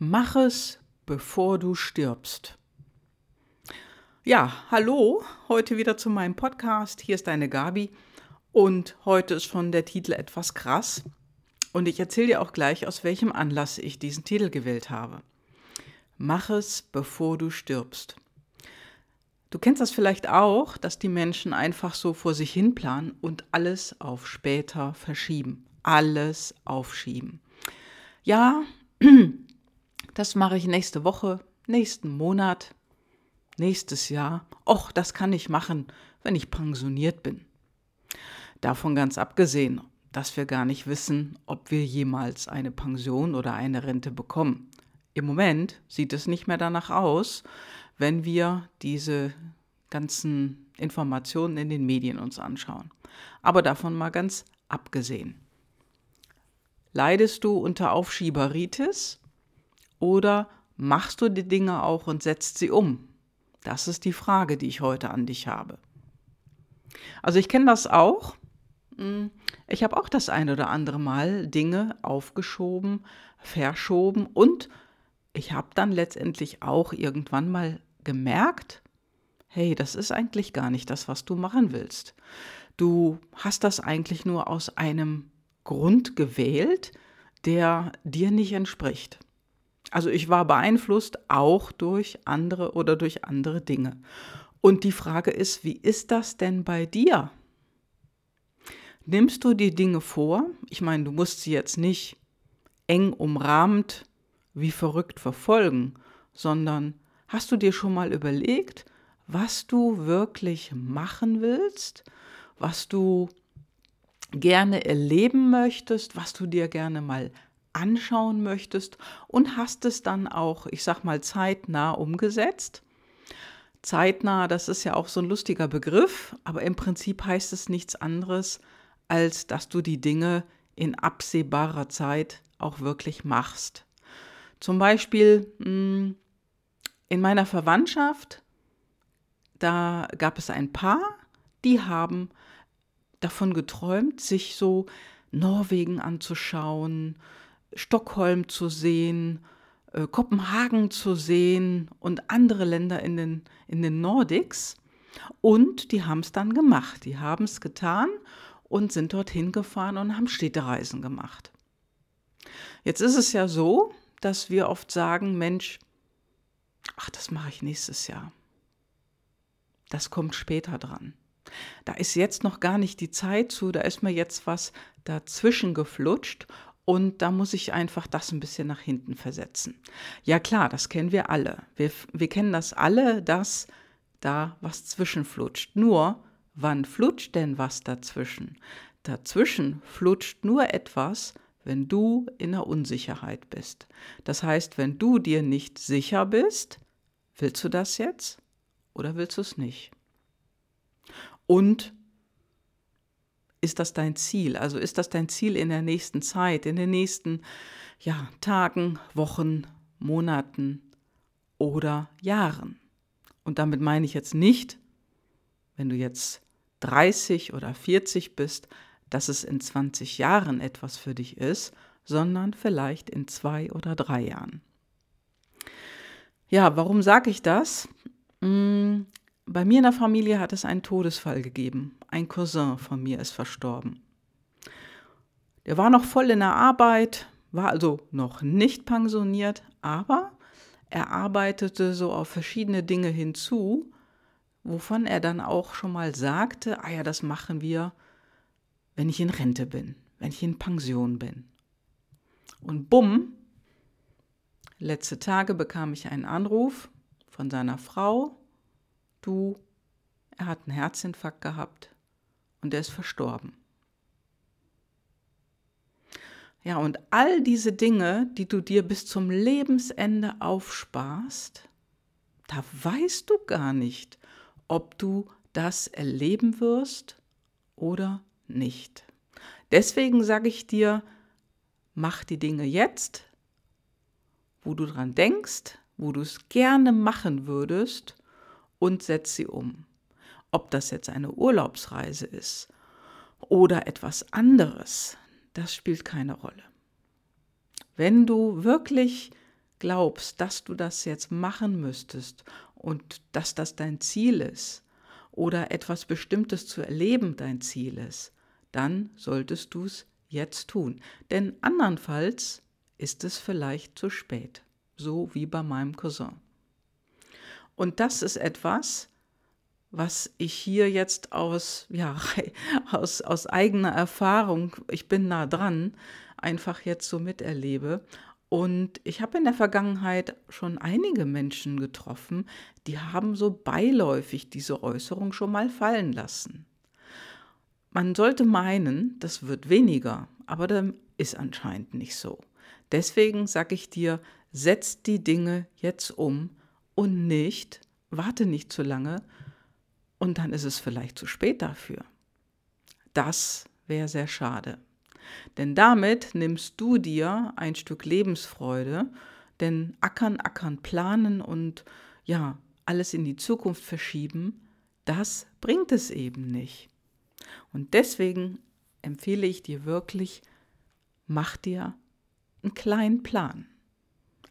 Mach es, bevor du stirbst. Ja, hallo, heute wieder zu meinem Podcast. Hier ist deine Gabi und heute ist schon der Titel etwas krass. Und ich erzähle dir auch gleich, aus welchem Anlass ich diesen Titel gewählt habe. Mach es, bevor du stirbst. Du kennst das vielleicht auch, dass die Menschen einfach so vor sich hin planen und alles auf später verschieben. Alles aufschieben. Ja, das mache ich nächste Woche, nächsten Monat, nächstes Jahr. Och, das kann ich machen, wenn ich pensioniert bin. Davon ganz abgesehen, dass wir gar nicht wissen, ob wir jemals eine Pension oder eine Rente bekommen. Im Moment sieht es nicht mehr danach aus, wenn wir diese ganzen Informationen in den Medien uns anschauen. Aber davon mal ganz abgesehen. Leidest du unter Aufschieberitis? Oder machst du die Dinge auch und setzt sie um? Das ist die Frage, die ich heute an dich habe. Also ich kenne das auch. Hm, ich habe auch das ein oder andere Mal Dinge aufgeschoben, verschoben und ich habe dann letztendlich auch irgendwann mal gemerkt, hey, das ist eigentlich gar nicht das, was du machen willst. Du hast das eigentlich nur aus einem Grund gewählt, der dir nicht entspricht. Also ich war beeinflusst auch durch andere oder durch andere Dinge. Und die Frage ist, wie ist das denn bei dir? Nimmst du die Dinge vor? Ich meine, du musst sie jetzt nicht eng umrahmt wie verrückt verfolgen, sondern hast du dir schon mal überlegt, was du wirklich machen willst, was du gerne erleben möchtest, was du dir gerne mal anschauen möchtest und hast es dann auch, ich sag mal, zeitnah umgesetzt. Zeitnah, das ist ja auch so ein lustiger Begriff, aber im Prinzip heißt es nichts anderes, als dass du die Dinge in absehbarer Zeit auch wirklich machst. Zum Beispiel hm, in meiner Verwandtschaft, da gab es ein Paar, die haben davon geträumt, sich so Norwegen anzuschauen, Stockholm zu sehen, äh, Kopenhagen zu sehen und andere Länder in den, in den Nordics. Und die haben es dann gemacht. Die haben es getan und sind dorthin gefahren und haben Städtereisen gemacht. Jetzt ist es ja so, dass wir oft sagen, Mensch, ach, das mache ich nächstes Jahr. Das kommt später dran. Da ist jetzt noch gar nicht die Zeit zu, da ist mir jetzt was dazwischen geflutscht und da muss ich einfach das ein bisschen nach hinten versetzen. Ja klar, das kennen wir alle. Wir, wir kennen das alle, dass da was zwischenflutscht. Nur, wann flutscht denn was dazwischen? Dazwischen flutscht nur etwas, wenn du in der Unsicherheit bist. Das heißt, wenn du dir nicht sicher bist, willst du das jetzt oder willst du es nicht? Und ist das dein Ziel? Also ist das dein Ziel in der nächsten Zeit, in den nächsten ja, Tagen, Wochen, Monaten oder Jahren? Und damit meine ich jetzt nicht, wenn du jetzt 30 oder 40 bist, dass es in 20 Jahren etwas für dich ist, sondern vielleicht in zwei oder drei Jahren. Ja, warum sage ich das? Bei mir in der Familie hat es einen Todesfall gegeben. Ein Cousin von mir ist verstorben. Der war noch voll in der Arbeit, war also noch nicht pensioniert, aber er arbeitete so auf verschiedene Dinge hinzu, wovon er dann auch schon mal sagte, ah ja, das machen wir, wenn ich in Rente bin, wenn ich in Pension bin. Und bumm, letzte Tage bekam ich einen Anruf von seiner Frau, du, er hat einen Herzinfarkt gehabt und er ist verstorben. Ja, und all diese Dinge, die du dir bis zum Lebensende aufsparst, da weißt du gar nicht, ob du das erleben wirst oder nicht. Deswegen sage ich dir, mach die Dinge jetzt, wo du dran denkst, wo du es gerne machen würdest und setz sie um. Ob das jetzt eine Urlaubsreise ist oder etwas anderes, das spielt keine Rolle. Wenn du wirklich glaubst, dass du das jetzt machen müsstest und dass das dein Ziel ist oder etwas Bestimmtes zu erleben dein Ziel ist, dann solltest du es jetzt tun. Denn andernfalls ist es vielleicht zu spät, so wie bei meinem Cousin. Und das ist etwas, was ich hier jetzt aus, ja, aus, aus eigener Erfahrung, ich bin nah dran, einfach jetzt so miterlebe. Und ich habe in der Vergangenheit schon einige Menschen getroffen, die haben so beiläufig diese Äußerung schon mal fallen lassen. Man sollte meinen, das wird weniger, aber dann ist anscheinend nicht so. Deswegen sage ich dir, setz die Dinge jetzt um und nicht, warte nicht zu lange und dann ist es vielleicht zu spät dafür. Das wäre sehr schade. Denn damit nimmst du dir ein Stück Lebensfreude, denn ackern, ackern, planen und ja, alles in die Zukunft verschieben, das bringt es eben nicht. Und deswegen empfehle ich dir wirklich, mach dir einen kleinen Plan.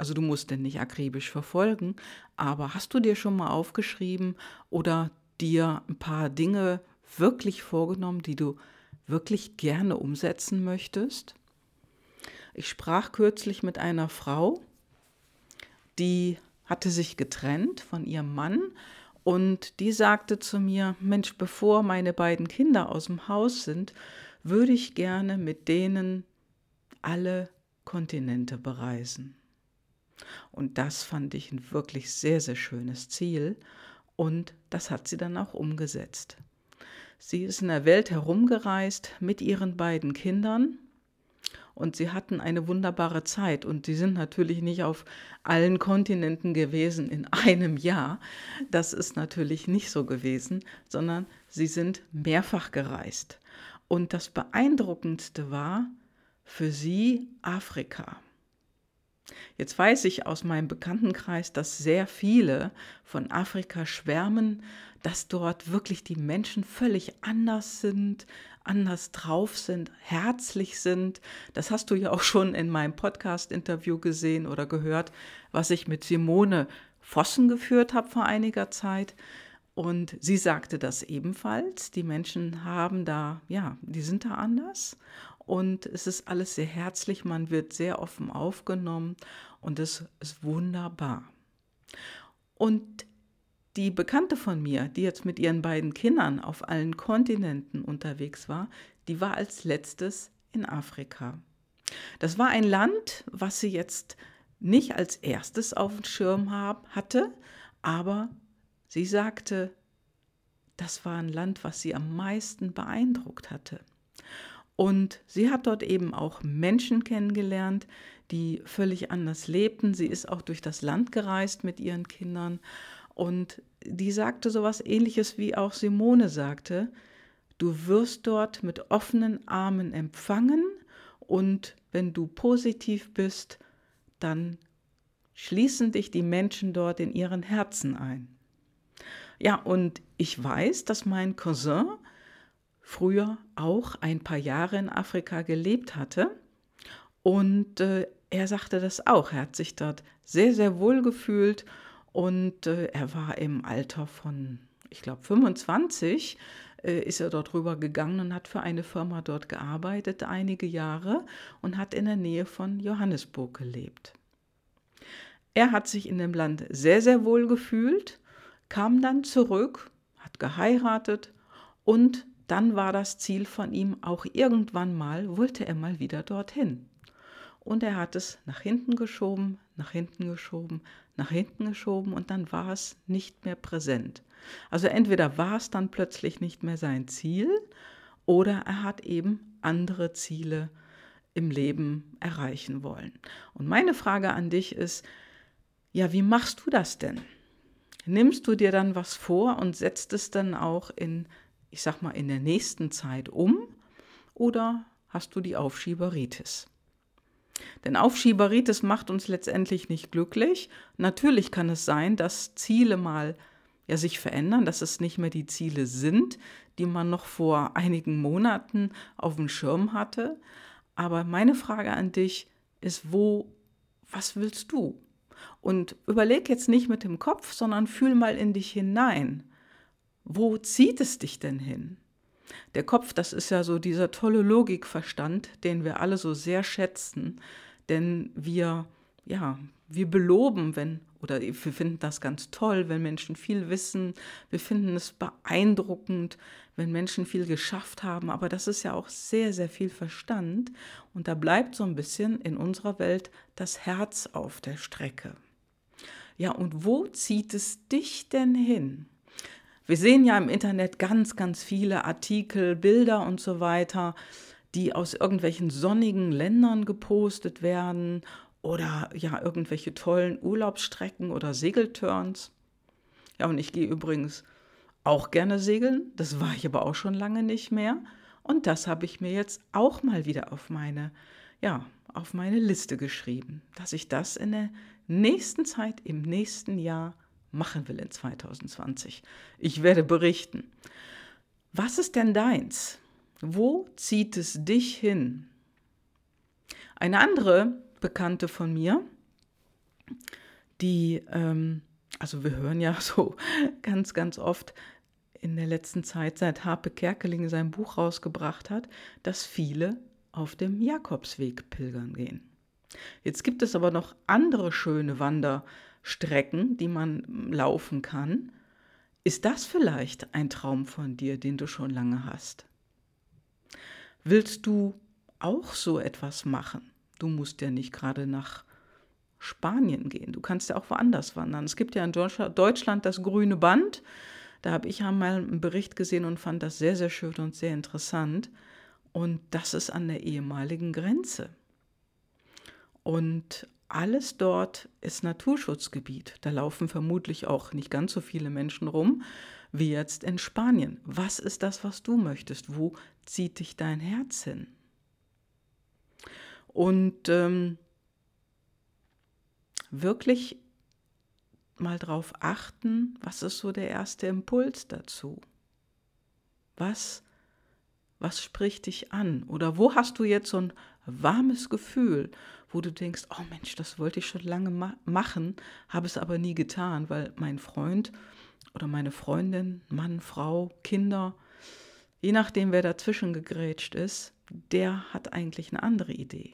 Also du musst den nicht akribisch verfolgen, aber hast du dir schon mal aufgeschrieben oder dir ein paar Dinge wirklich vorgenommen, die du wirklich gerne umsetzen möchtest? Ich sprach kürzlich mit einer Frau, die hatte sich getrennt von ihrem Mann und die sagte zu mir, Mensch, bevor meine beiden Kinder aus dem Haus sind, würde ich gerne mit denen alle Kontinente bereisen. Und das fand ich ein wirklich sehr, sehr schönes Ziel und das hat sie dann auch umgesetzt. Sie ist in der Welt herumgereist mit ihren beiden Kindern und sie hatten eine wunderbare Zeit und sie sind natürlich nicht auf allen Kontinenten gewesen in einem Jahr. Das ist natürlich nicht so gewesen, sondern sie sind mehrfach gereist. Und das Beeindruckendste war für sie Afrika. Jetzt weiß ich aus meinem Bekanntenkreis, dass sehr viele von Afrika schwärmen, dass dort wirklich die Menschen völlig anders sind, anders drauf sind, herzlich sind. Das hast du ja auch schon in meinem Podcast-Interview gesehen oder gehört, was ich mit Simone Vossen geführt habe vor einiger Zeit. Und sie sagte das ebenfalls. Die Menschen haben da, ja, die sind da anders. Und es ist alles sehr herzlich, man wird sehr offen aufgenommen und es ist wunderbar. Und die Bekannte von mir, die jetzt mit ihren beiden Kindern auf allen Kontinenten unterwegs war, die war als letztes in Afrika. Das war ein Land, was sie jetzt nicht als erstes auf dem Schirm hab, hatte, aber sie sagte, das war ein Land, was sie am meisten beeindruckt hatte. Und sie hat dort eben auch Menschen kennengelernt, die völlig anders lebten. Sie ist auch durch das Land gereist mit ihren Kindern. Und die sagte so etwas ähnliches, wie auch Simone sagte. Du wirst dort mit offenen Armen empfangen und wenn du positiv bist, dann schließen dich die Menschen dort in ihren Herzen ein. Ja, und ich weiß, dass mein Cousin früher auch ein paar Jahre in Afrika gelebt hatte. Und äh, er sagte das auch. Er hat sich dort sehr, sehr wohl gefühlt und äh, er war im Alter von, ich glaube, 25 äh, ist er dort rüber gegangen und hat für eine Firma dort gearbeitet, einige Jahre und hat in der Nähe von Johannesburg gelebt. Er hat sich in dem Land sehr, sehr wohl gefühlt, kam dann zurück, hat geheiratet und dann war das Ziel von ihm auch irgendwann mal, wollte er mal wieder dorthin. Und er hat es nach hinten geschoben, nach hinten geschoben, nach hinten geschoben und dann war es nicht mehr präsent. Also entweder war es dann plötzlich nicht mehr sein Ziel oder er hat eben andere Ziele im Leben erreichen wollen. Und meine Frage an dich ist, ja, wie machst du das denn? Nimmst du dir dann was vor und setzt es dann auch in ich sag mal, in der nächsten Zeit um oder hast du die Aufschieberitis? Denn Aufschieberitis macht uns letztendlich nicht glücklich. Natürlich kann es sein, dass Ziele mal ja, sich verändern, dass es nicht mehr die Ziele sind, die man noch vor einigen Monaten auf dem Schirm hatte. Aber meine Frage an dich ist, wo, was willst du? Und überleg jetzt nicht mit dem Kopf, sondern fühl mal in dich hinein. Wo zieht es dich denn hin? Der Kopf, das ist ja so dieser tolle Logikverstand, den wir alle so sehr schätzen, denn wir, ja, wir beloben, wenn, oder wir finden das ganz toll, wenn Menschen viel wissen, wir finden es beeindruckend, wenn Menschen viel geschafft haben, aber das ist ja auch sehr, sehr viel Verstand und da bleibt so ein bisschen in unserer Welt das Herz auf der Strecke. Ja, und wo zieht es dich denn hin? Wir sehen ja im Internet ganz, ganz viele Artikel, Bilder und so weiter, die aus irgendwelchen sonnigen Ländern gepostet werden oder ja irgendwelche tollen Urlaubsstrecken oder Segelturns. Ja, und ich gehe übrigens auch gerne segeln, das war ich aber auch schon lange nicht mehr und das habe ich mir jetzt auch mal wieder auf meine ja, auf meine Liste geschrieben, dass ich das in der nächsten Zeit im nächsten Jahr machen will in 2020. Ich werde berichten. Was ist denn deins? Wo zieht es dich hin? Eine andere Bekannte von mir, die, ähm, also wir hören ja so ganz, ganz oft in der letzten Zeit, seit Harpe Kerkeling sein Buch rausgebracht hat, dass viele auf dem Jakobsweg pilgern gehen. Jetzt gibt es aber noch andere schöne Wander- Strecken, die man laufen kann. Ist das vielleicht ein Traum von dir, den du schon lange hast? Willst du auch so etwas machen? Du musst ja nicht gerade nach Spanien gehen. Du kannst ja auch woanders wandern. Es gibt ja in Deutschland das grüne Band. Da habe ich einmal einen Bericht gesehen und fand das sehr, sehr schön und sehr interessant. Und das ist an der ehemaligen Grenze. Und alles dort ist Naturschutzgebiet. Da laufen vermutlich auch nicht ganz so viele Menschen rum wie jetzt in Spanien. Was ist das, was du möchtest? Wo zieht dich dein Herz hin? Und ähm, wirklich mal drauf achten, was ist so der erste Impuls dazu? Was, was spricht dich an? Oder wo hast du jetzt so ein warmes Gefühl, wo du denkst, oh Mensch, das wollte ich schon lange ma machen, habe es aber nie getan, weil mein Freund oder meine Freundin, Mann, Frau, Kinder, je nachdem, wer dazwischen gegrätscht ist, der hat eigentlich eine andere Idee.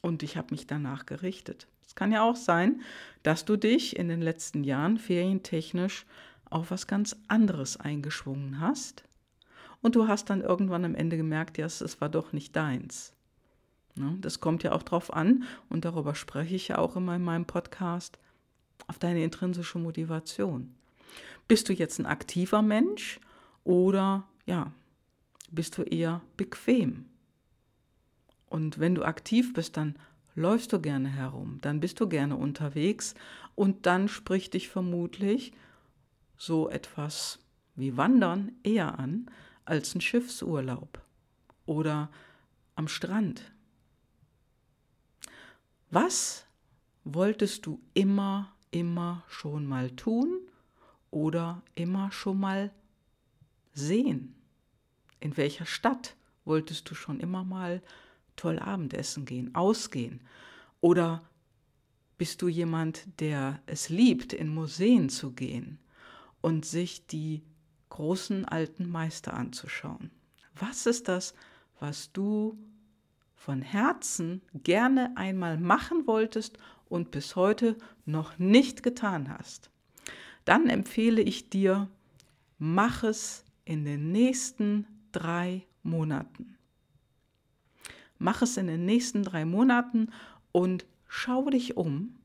Und ich habe mich danach gerichtet. Es kann ja auch sein, dass du dich in den letzten Jahren ferientechnisch auf was ganz anderes eingeschwungen hast. Und du hast dann irgendwann am Ende gemerkt, ja, es war doch nicht deins. Ne? Das kommt ja auch drauf an, und darüber spreche ich ja auch immer in meinem Podcast, auf deine intrinsische Motivation. Bist du jetzt ein aktiver Mensch oder ja, bist du eher bequem? Und wenn du aktiv bist, dann läufst du gerne herum, dann bist du gerne unterwegs und dann spricht dich vermutlich so etwas wie Wandern eher an als ein Schiffsurlaub oder am Strand was wolltest du immer, immer schon mal tun oder immer schon mal sehen? In welcher Stadt wolltest du schon immer mal toll Abendessen gehen, ausgehen? Oder bist du jemand, der es liebt, in Museen zu gehen und sich die großen alten Meister anzuschauen? Was ist das, was du von Herzen gerne einmal machen wolltest und bis heute noch nicht getan hast, dann empfehle ich dir, mach es in den nächsten drei Monaten. Mach es in den nächsten drei Monaten und schau dich um.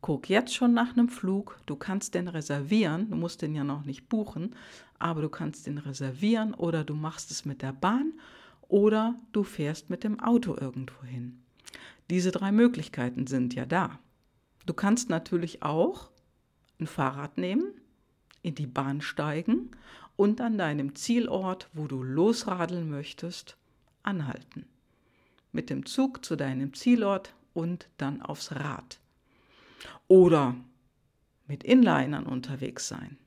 Guck jetzt schon nach einem Flug. Du kannst den reservieren. Du musst den ja noch nicht buchen, aber du kannst den reservieren oder du machst es mit der Bahn oder du fährst mit dem Auto irgendwo hin. Diese drei Möglichkeiten sind ja da. Du kannst natürlich auch ein Fahrrad nehmen, in die Bahn steigen und an deinem Zielort, wo du losradeln möchtest, anhalten. Mit dem Zug zu deinem Zielort und dann aufs Rad. Oder mit Inlinern unterwegs sein.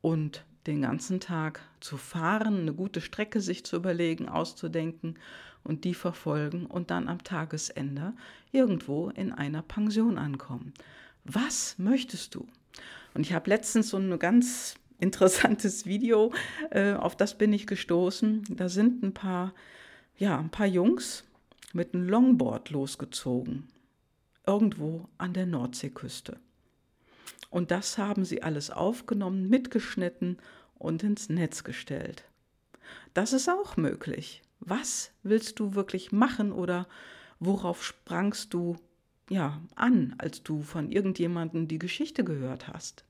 Und den ganzen Tag zu fahren, eine gute Strecke sich zu überlegen, auszudenken und die verfolgen und dann am Tagesende irgendwo in einer Pension ankommen. Was möchtest du? Und ich habe letztens so ein ganz interessantes Video, äh, auf das bin ich gestoßen. Da sind ein paar, ja, ein paar Jungs mit einem Longboard losgezogen, irgendwo an der Nordseeküste. Und das haben sie alles aufgenommen, mitgeschnitten und ins Netz gestellt. Das ist auch möglich. Was willst du wirklich machen oder worauf sprangst du ja an, als du von irgendjemandem die Geschichte gehört hast?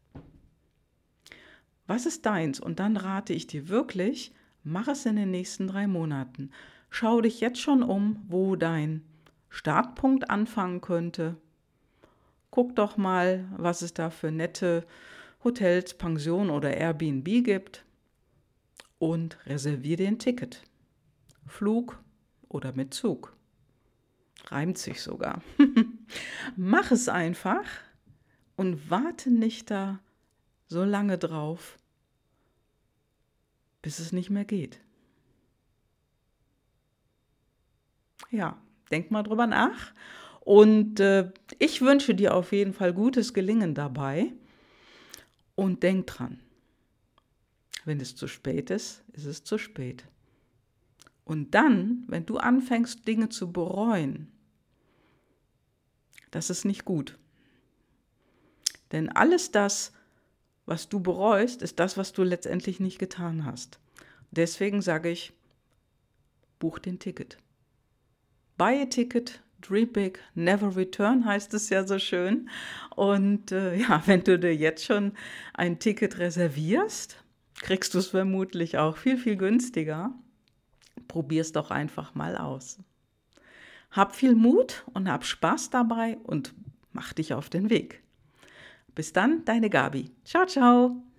Was ist deins? Und dann rate ich dir wirklich, mach es in den nächsten drei Monaten. Schau dich jetzt schon um, wo dein Startpunkt anfangen könnte. Guck doch mal, was es da für nette Hotels, Pensionen oder Airbnb gibt und reservier dir ein Ticket. Flug oder mit Zug. Reimt sich sogar. Mach es einfach und warte nicht da so lange drauf, bis es nicht mehr geht. Ja, denk mal drüber nach. Und äh, ich wünsche dir auf jeden Fall gutes Gelingen dabei. Und denk dran, wenn es zu spät ist, ist es zu spät. Und dann, wenn du anfängst, Dinge zu bereuen, das ist nicht gut. Denn alles das, was du bereust, ist das, was du letztendlich nicht getan hast. Deswegen sage ich, buch den Ticket. Buy a ticket, dream big, never return heißt es ja so schön. Und äh, ja, wenn du dir jetzt schon ein Ticket reservierst, kriegst du es vermutlich auch viel, viel günstiger. Probier es doch einfach mal aus. Hab viel Mut und hab Spaß dabei und mach dich auf den Weg. Bis dann, deine Gabi. Ciao, ciao.